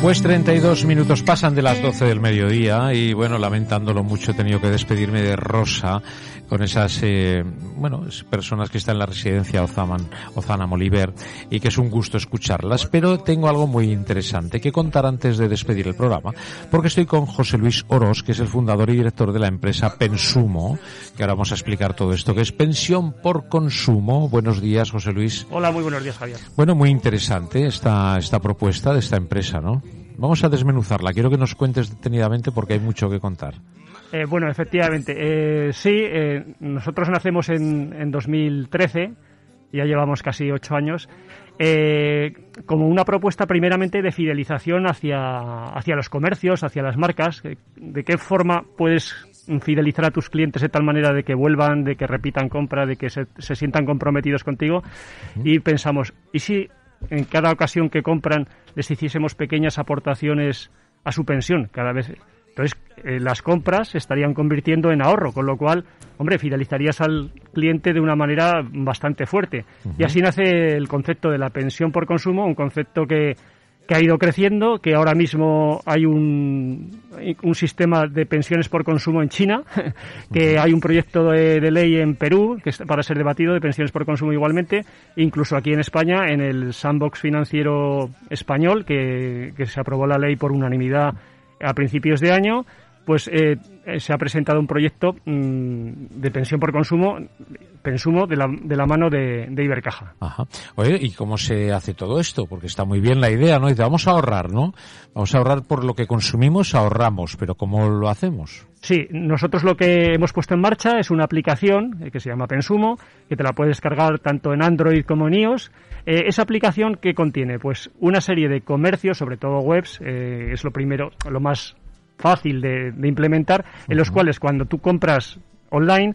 Pues 32 minutos pasan de las 12 del mediodía y bueno, lamentándolo mucho he tenido que despedirme de Rosa con esas, eh, bueno, personas que están en la residencia Ozaman, Ozana Moliver y que es un gusto escucharlas, pero tengo algo muy interesante que contar antes de despedir el programa, porque estoy con José Luis Oroz, que es el fundador y director de la empresa Pensumo, que ahora vamos a explicar todo esto, que es pensión por consumo. Buenos días, José Luis. Hola, muy buenos días, Javier. Bueno, muy interesante esta, esta propuesta de esta empresa, ¿no? Vamos a desmenuzarla. Quiero que nos cuentes detenidamente porque hay mucho que contar. Eh, bueno, efectivamente, eh, sí, eh, nosotros nacemos en, en 2013, ya llevamos casi ocho años, como una propuesta primeramente de fidelización hacia, hacia los comercios, hacia las marcas, de qué forma puedes fidelizar a tus clientes de tal manera de que vuelvan, de que repitan compra, de que se, se sientan comprometidos contigo. Y pensamos, ¿y si en cada ocasión que compran les hiciésemos pequeñas aportaciones a su pensión cada vez? Entonces, eh, las compras se estarían convirtiendo en ahorro, con lo cual, hombre, fidelizarías al cliente de una manera bastante fuerte. Y así nace el concepto de la pensión por consumo, un concepto que, que ha ido creciendo, que ahora mismo hay un, un sistema de pensiones por consumo en China, que hay un proyecto de, de ley en Perú que está para ser debatido de pensiones por consumo igualmente, incluso aquí en España, en el sandbox financiero español, que, que se aprobó la ley por unanimidad a principios de año, pues eh, se ha presentado un proyecto mm, de pensión por consumo, pensumo de la, de la mano de, de Ibercaja. Ajá. Oye, ¿y cómo se hace todo esto? Porque está muy bien la idea, ¿no? Dice, vamos a ahorrar, ¿no? Vamos a ahorrar por lo que consumimos, ahorramos, pero ¿cómo lo hacemos? Sí, nosotros lo que hemos puesto en marcha es una aplicación eh, que se llama Pensumo, que te la puedes descargar tanto en Android como en iOS. Eh, esa aplicación que contiene, pues, una serie de comercios, sobre todo webs, eh, es lo primero, lo más fácil de, de implementar, en los cuales cuando tú compras online,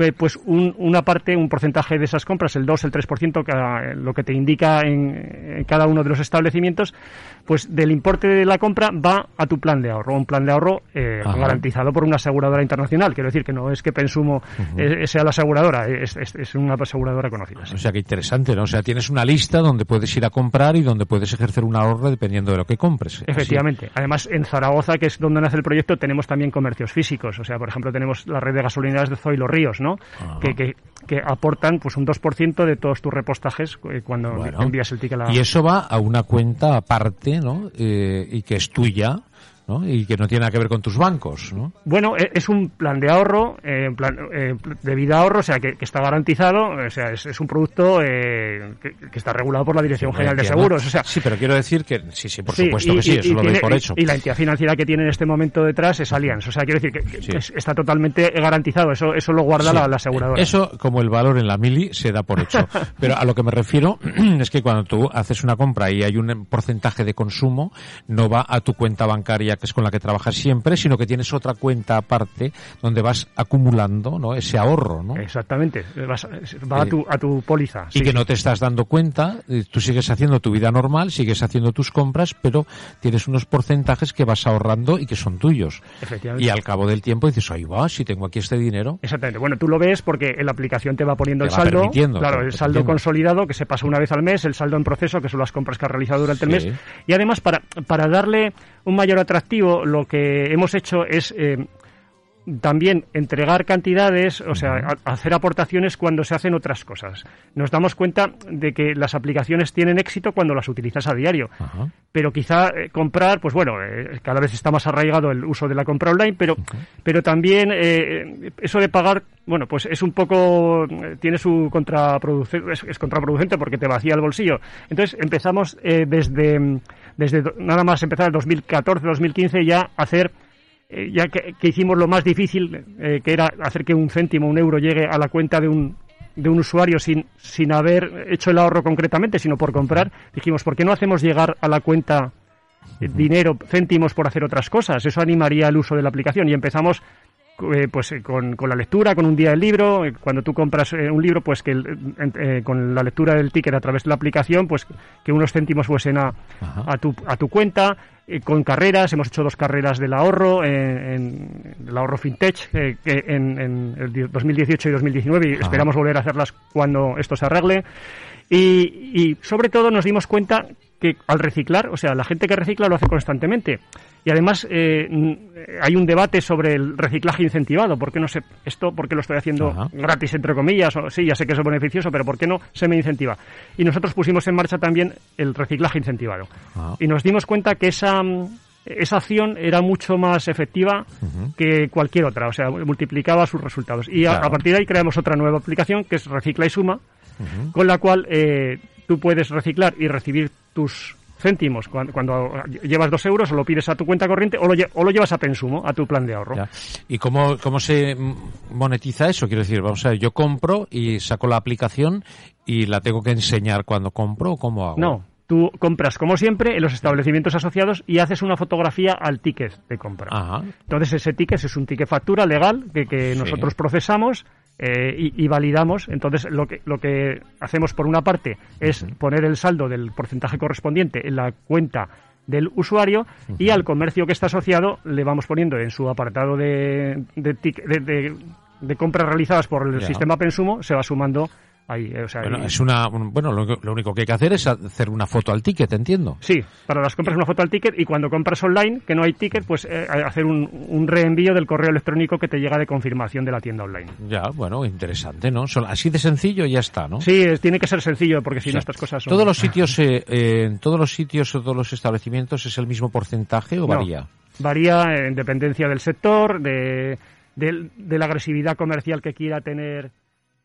eh, pues un- una parte, un porcentaje de esas compras, el 2, el 3%, cada- lo que te indica en, en cada uno de los establecimientos, pues del importe de la compra va a tu plan de ahorro, un plan de ahorro eh, garantizado por una aseguradora internacional. Quiero decir que no es que Pensumo eh, sea la aseguradora, es, es- es una aseguradora conocida. sí. O sea, qué interesante, ¿no? O sea, tienes una lista donde puedes ir a comprar y donde puedes ejercer un ahorro dependiendo de lo que compres. Así. Efectivamente. Además, en Zaragoza, que es donde nace el proyecto, tenemos también comercios físicos. O sea, por ejemplo, tenemos la red de gasolineras de Zoilo Ríos, ¿no? Que, que, que aportan pues un 2% de todos tus repostajes eh, cuando Bueno. envías el ticket a la... Y eso va a una cuenta aparte, ¿no? Eh, y que es tuya, ¿no? Y que no tiene nada que ver con tus bancos, ¿no? Bueno, e- es un plan de ahorro, eh, plan, eh, de vida ahorro, o sea, que, que está garantizado, o sea, es, es un producto eh, que, que está regulado por la Dirección General de. Seguros, o sea... Sí, pero quiero decir que sí, sí, por Sí, supuesto y- que sí, y- eso y lo doy tiene- por y- hecho. Y la entidad financiera que tiene en este momento detrás es Allianz. O sea, quiero decir que, Sí. es- está totalmente garantizado. Eso, eso lo guarda la, la aseguradora. Eso, como el valor en la mili, se da por hecho. Pero a lo que me refiero es que cuando tú haces una compra y hay un porcentaje de consumo, no va a tu cuenta bancaria, que es con la que trabajas siempre, sino que tienes otra cuenta aparte donde vas acumulando ¿no? ese ahorro, ¿no? Exactamente. Vas- va a Eh, tu, a tu póliza. y sí, que no te estás dando cuenta, eh, tú sigues haciendo tu vida normal, sigues haciendo tus compras, pero tienes unos porcentajes que vas ahorrando y que son tuyos. Efectivamente. Y al cabo del tiempo dices, ahí va, si tengo aquí este dinero. Exactamente. Bueno, tú lo ves porque en la aplicación te va poniendo Te el va saldo. permitiendo, claro, el saldo consolidado que se pasa una vez al mes, el saldo en proceso, que son las compras que has realizado durante el mes. Y además, para, para darle un mayor atractivo, lo que hemos hecho es eh, también entregar cantidades, o sea, a- hacer aportaciones cuando se hacen otras cosas. Nos damos cuenta de que las aplicaciones tienen éxito cuando las utilizas a diario. Ajá. Pero quizá eh, comprar, pues bueno, eh, cada vez está más arraigado el uso de la compra online, pero, pero también eh, eso de pagar, bueno, pues es un poco, tiene su contraproducente, es, es contraproducente porque te vacía el bolsillo. Entonces empezamos desde, desde nada más empezar el 2014-2015 ya a hacer eh, ya que, que hicimos lo más difícil, eh, que era hacer que un céntimo, un euro llegue a la cuenta de un, de un usuario sin, sin haber hecho el ahorro concretamente, sino por comprar, dijimos, ¿por qué no hacemos llegar a la cuenta eh, dinero, céntimos por hacer otras cosas? Eso animaría el uso de la aplicación y empezamos eh, pues eh, con, con la lectura, con un día del libro, eh, cuando tú compras eh, un libro, pues que el- en- eh, con la lectura del ticket a través de la aplicación, pues que unos céntimos fuesen a, a tu, a tu cuenta, con carreras, hemos hecho dos carreras del ahorro, eh, en, el ahorro fintech, en, en el di- 2018 y 2019, y Ajá. esperamos volver a hacerlas cuando esto se arregle. Y, y sobre todo nos dimos cuenta que al reciclar, o sea, la gente que recicla lo hace constantemente. Y además eh, hay un debate sobre el reciclaje incentivado. ¿Por qué no sé esto? ¿Por qué lo estoy haciendo Ajá. gratis, entre comillas? O, sí, ya sé que es beneficioso, pero ¿por qué no se me incentiva? Y nosotros pusimos en marcha también el reciclaje incentivado. Ah. Y nos dimos cuenta que esa, esa acción era mucho más efectiva que cualquier otra, o sea, multiplicaba sus resultados. Y a- a, partir de ahí creamos otra nueva aplicación que es Recicla y Suma, con la cual eh, tú puedes reciclar y recibir tus céntimos cuando, cuando llevas dos euros o lo pides a tu cuenta corriente o lo, o lo llevas a Pensumo, a tu plan de ahorro. Ya. ¿Y cómo, cómo se monetiza eso? Quiero decir, vamos a ver, yo compro y saco la aplicación y la tengo que enseñar cuando compro o cómo hago. No, tú compras como siempre en los establecimientos asociados y haces una fotografía al ticket de compra. Ajá. Entonces ese ticket es un ticket factura legal que, que Sí. nosotros procesamos eh, y, y validamos. Entonces lo que, lo que hacemos por una parte es poner el saldo del porcentaje correspondiente en la cuenta del usuario y al comercio que está asociado le vamos poniendo en su apartado de, de, tic- de- de- de compras realizadas por el sistema Pensumo, se va sumando ahí. eh, o sea, Bueno, y- es una, un- bueno, lo, lo único que hay que hacer es hacer una foto al ticket, entiendo. Sí, para las compras una foto al ticket y cuando compras online, que no hay ticket, pues eh, hacer un, un reenvío del correo electrónico que te llega de confirmación de la tienda online. Ya, bueno, interesante, ¿no? Así de sencillo y ya está, ¿no? Sí, es- tiene que ser sencillo porque si O no estas cosas son... Todos los sitios, eh, eh, en todos los sitios o todos los establecimientos es el mismo porcentaje o No, varía. Varía en dependencia del sector, de, del- de la agresividad comercial que quiera tener